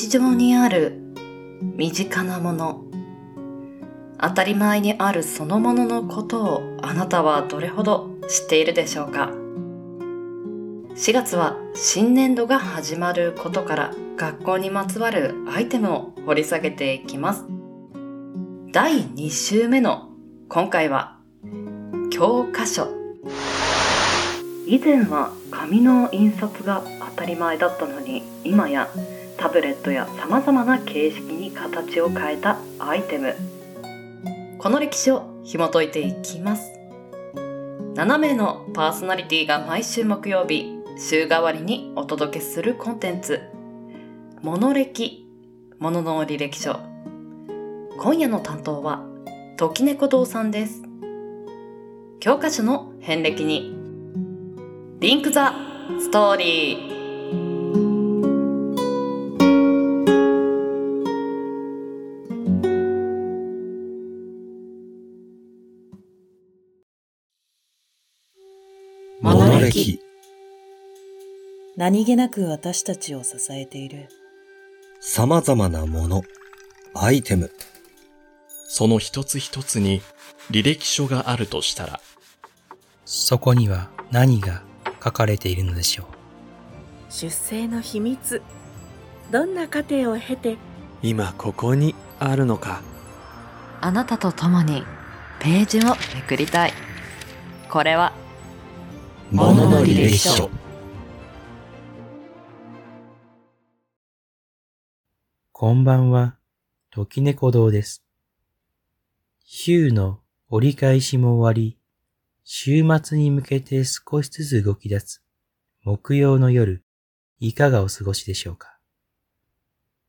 日常にある身近なもの、当たり前にあるそのもののことをあなたはどれほど知っているでしょうか4月は新年度が始まることから学校にまつわるアイテムを掘り下げていきます。第2週目の今回は教科書。以前は紙の印刷が当たり前だったのに今やタブレットや様々な形式に形を変えたアイテム。この歴史を紐解いていきます。7名のパーソナリティが毎週木曜日、週替わりにお届けするコンテンツ、モノ歴、ものの履歴書。今夜の担当は、時猫堂さんです。教科書の遍歴に、リンクザストーリー。何気なく私たちを支えている。様々なもの、アイテム。その一つ一つに履歴書があるとしたら、そこには何が書かれているのでしょう。出生の秘密。どんな過程を経て、今ここにあるのか。あなたと共にページをめくりたい。これは、ものの履歴書。こんばんは、時猫堂です。週の折り返しも終わり、週末に向けて少しずつ動き出す木曜の夜、いかがお過ごしでしょうか？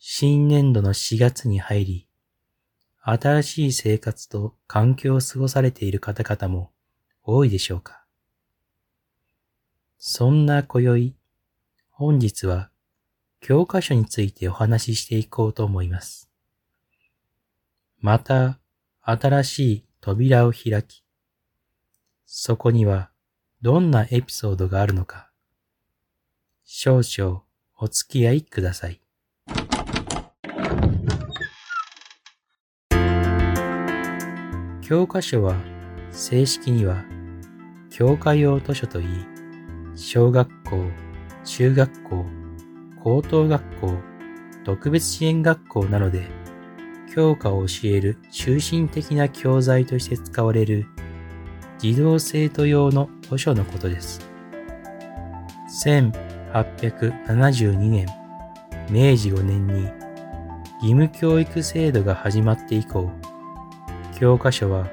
新年度の4月に入り、新しい生活と環境を過ごされている方々も多いでしょうか？そんな今宵、本日は教科書についてお話ししていこうと思います。また、新しい扉を開き、そこにはどんなエピソードがあるのか、少々お付き合いください。教科書は正式には教科用図書といい、小学校、中学校、高等学校、特別支援学校などで教科を教える中心的な教材として使われる児童生徒用の図書のことです。1872年、明治5年に義務教育制度が始まって以降、教科書は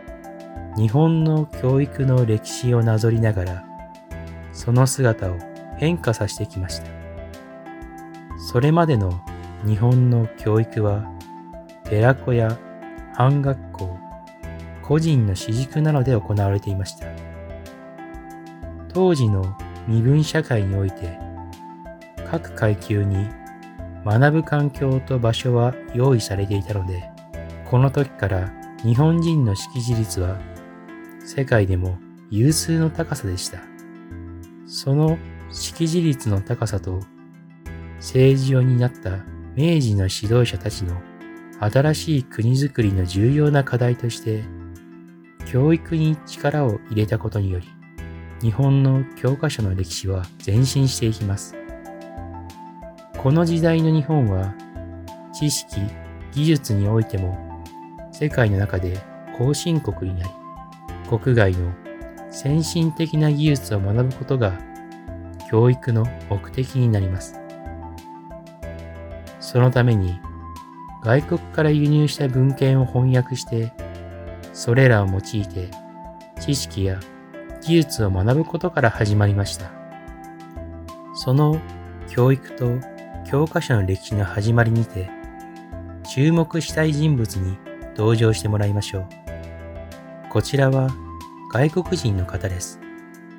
日本の教育の歴史をなぞりながら、その姿を変化させてきました。それまでの日本の教育は、寺子や半学校、個人の私塾などで行われていました。当時の身分社会において、各階級に学ぶ環境と場所は用意されていたので、この時から日本人の識字率は世界でも有数の高さでした。その識字率の高さと政治を担った明治の指導者たちの新しい国づくりの重要な課題として教育に力を入れたことにより日本の教科書の歴史は前進していきます。この時代の日本は知識、技術においても世界の中で後進国になり国外の先進的な技術を学ぶことが教育の目的になります。そのために外国から輸入した文献を翻訳して、それらを用いて知識や技術を学ぶことから始まりました。その教育と教科書の歴史の始まりにて、注目したい人物に登場してもらいましょう。こちらは外国人の方です。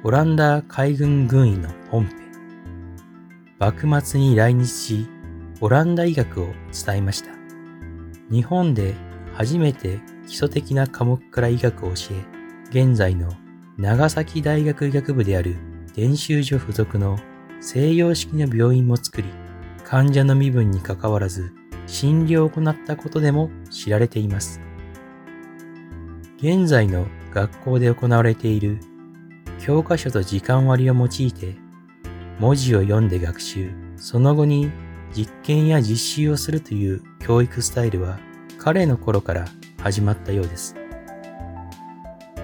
オランダ海軍軍医のポンペ。幕末に来日し、オランダ医学を伝えました。日本で初めて基礎的な科目から医学を教え、現在の長崎大学医学部である伝習所附属の西洋式の病院も作り、患者の身分に関わらず診療を行ったことでも知られています。現在の学校で行われている教科書と時間割を用いて文字を読んで学習、その後に実験や実習をするという教育スタイルは彼の頃から始まったようです。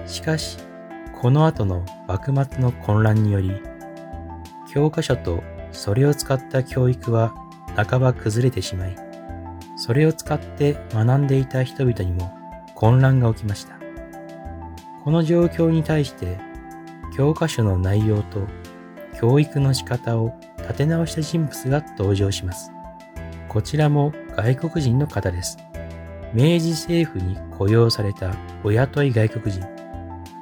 しかし、この後の幕末の混乱により、教科書とそれを使った教育は半ば崩れてしまい、それを使って学んでいた人々にも混乱が起きました。この状況に対して教科書の内容と教育の仕方を立て直した人物が登場します。こちらも外国人の方です。明治政府に雇用されたお雇い外国人、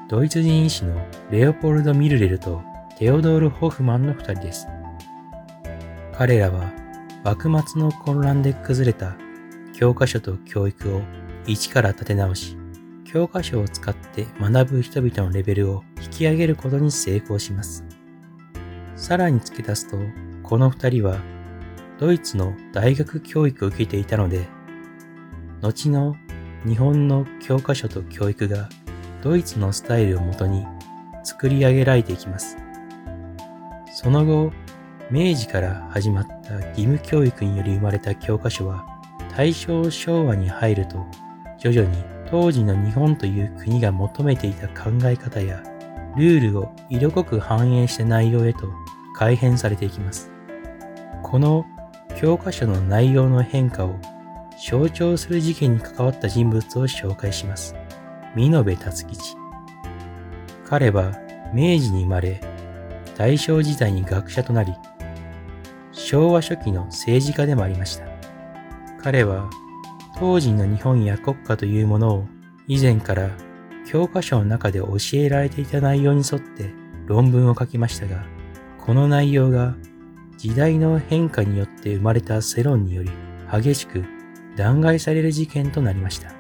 ドイツ人医師のレオポルド・ミルレルとテオドール・ホフマンの二人です。彼らは幕末の混乱で崩れた教科書と教育を一から立て直し、教科書を使って学ぶ人々のレベルを引き上げることに成功します。さらに付け足すと、この二人はドイツの大学教育を受けていたので、後の日本の教科書と教育がドイツのスタイルをもとに作り上げられていきます。その後、明治から始まった義務教育により生まれた教科書は大正昭和に入ると徐々に当時の日本という国が求めていた考え方やルールを色濃く反映した内容へと改変されていきます。この教科書の内容の変化を象徴する事件に関わった人物を紹介します。美濃部達吉。彼は明治に生まれ、大正時代に学者となり、昭和初期の政治家でもありました。彼は当時の日本や国家というものを以前から教科書の中で教えられていた内容に沿って論文を書きましたが、この内容が時代の変化によって生まれた世論により激しく弾劾される事件となりました。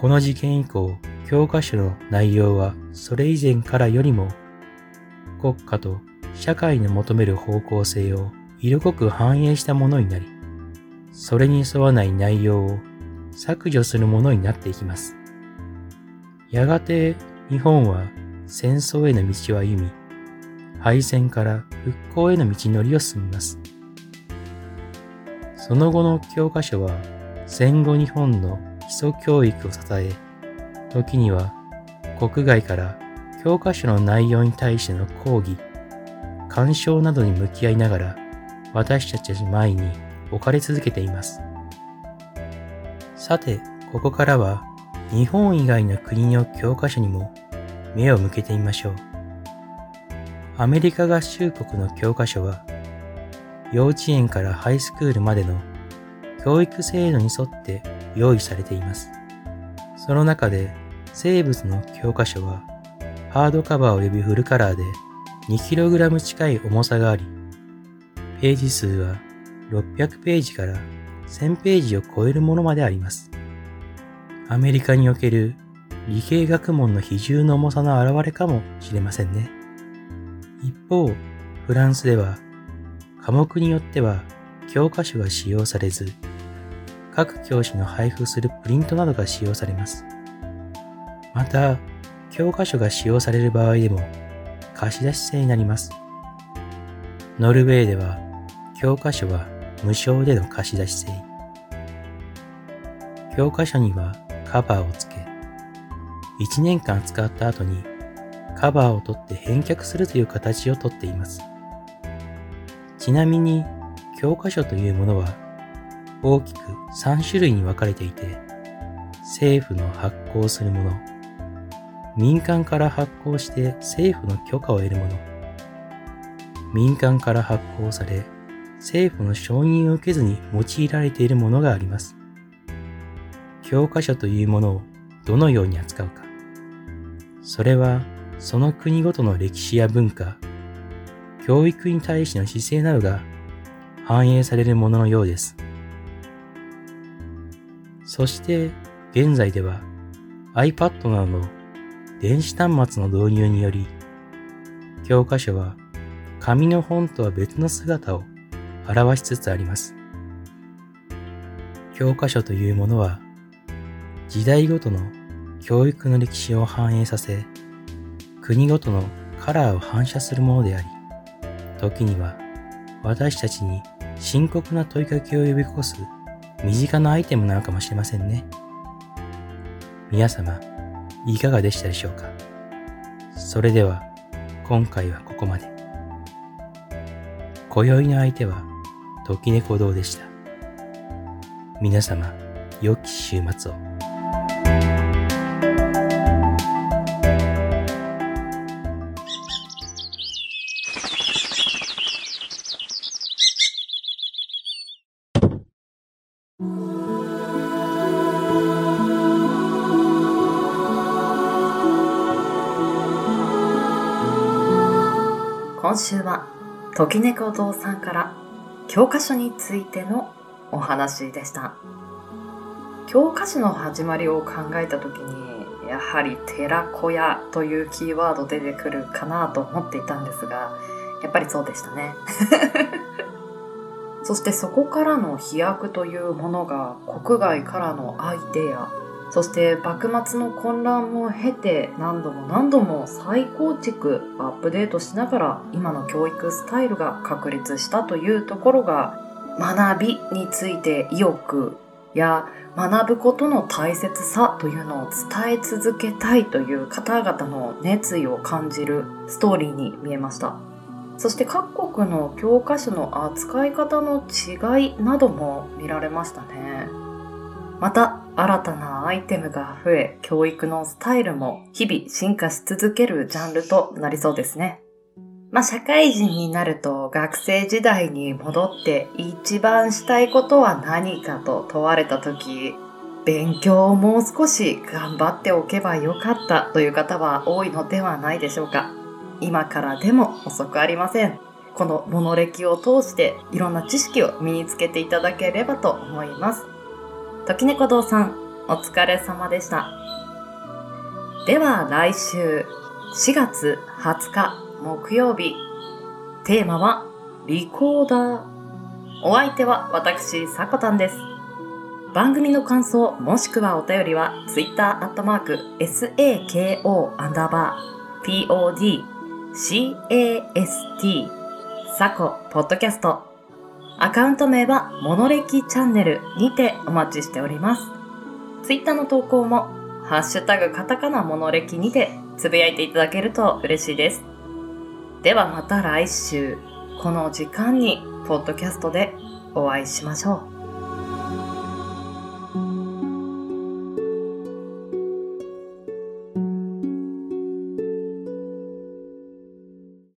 この事件以降、教科書の内容はそれ以前からよりも国家と社会の求める方向性を色濃く反映したものになり、それに沿わない内容を削除するものになっていきます。やがて日本は戦争への道を歩み、敗戦から復興への道のりを進みます。その後の教科書は戦後日本の基礎教育を支え、時には国外から教科書の内容に対しての抗議、干渉などに向き合いながら私たちの前に置かれ続けています。さて、ここからは日本以外の国の教科書にも目を向けてみましょう。アメリカ合衆国の教科書は幼稚園からハイスクールまでの教育制度に沿って用意されています。その中で生物の教科書はハードカバー及びフルカラーで 2kg 近い重さがあり、ページ数は600ページから1000ページを超えるものまであります。アメリカにおける理系学問の比重の重さの表れかもしれませんね。一方、フランスでは科目によっては教科書が使用されず、各教師の配布するプリントなどが使用されます。また、教科書が使用される場合でも貸し出し制になります。ノルウェーでは教科書は無償での貸し出し制。教科書にはカバーを付け、1年間使った後にカバーを取って返却するという形をとっています。ちなみに教科書というものは大きく3種類に分かれていて、政府の発行するもの、民間から発行して政府の許可を得るもの、民間から発行され政府の承認を受けずに用いられているものがあります。教科書というものをどのように扱うか。それはその国ごとの歴史や文化、教育に対しての姿勢などが反映されるもののようです。そして現在では iPad などの電子端末の導入により、教科書は紙の本とは別の姿を表しつつあります。教科書というものは、時代ごとの教育の歴史を反映させ、国ごとのカラーを反射するものであり、時には私たちに深刻な問いかけを呼び起こす身近なアイテムなのかもしれませんね。皆様、いかがでしたでしょうか？それでは、今回はここまで。今宵の相手は、時猫堂でした。皆様、良き週末を。今週は時猫堂さんから教科書についてのお話でした。教科書の始まりを考えた時にやはり寺子屋というキーワード出てくるかなと思っていたんですがやっぱりそうでしたね。そしてそこからの飛躍というものが国外からのアイデアそして幕末の混乱も経て何度も何度も再構築アップデートしながら今の教育スタイルが確立したというところが学びについて意欲や学ぶことの大切さというのを伝え続けたいという方々の熱意を感じるストーリーに見えました。そして各国の教科書の扱い方の違いなども見られましたね。また新たなアイテムが増え、教育のスタイルも日々進化し続けるジャンルとなりそうですね。まあ、社会人になると学生時代に戻って一番したいことは何かと問われた時、勉強をもう少し頑張っておけばよかったという方は多いのではないでしょうか。今からでも遅くありません。このモノ歴を通していろんな知識を身につけていただければと思います。時猫堂さん、お疲れ様でした。では来週4月20日木曜日、テーマはリコーダー。お相手は私、さこたんです。番組の感想もしくはお便りは Twitter アットマーク SAKO アンダーバー POD CAST サコポッドキャストアカウント名はモノレキチャンネルにてお待ちしております。ツイッターの投稿も、ハッシュタグカタカナモノレキにてつぶやいていただけると嬉しいです。ではまた来週、この時間にポッドキャストでお会いしましょう。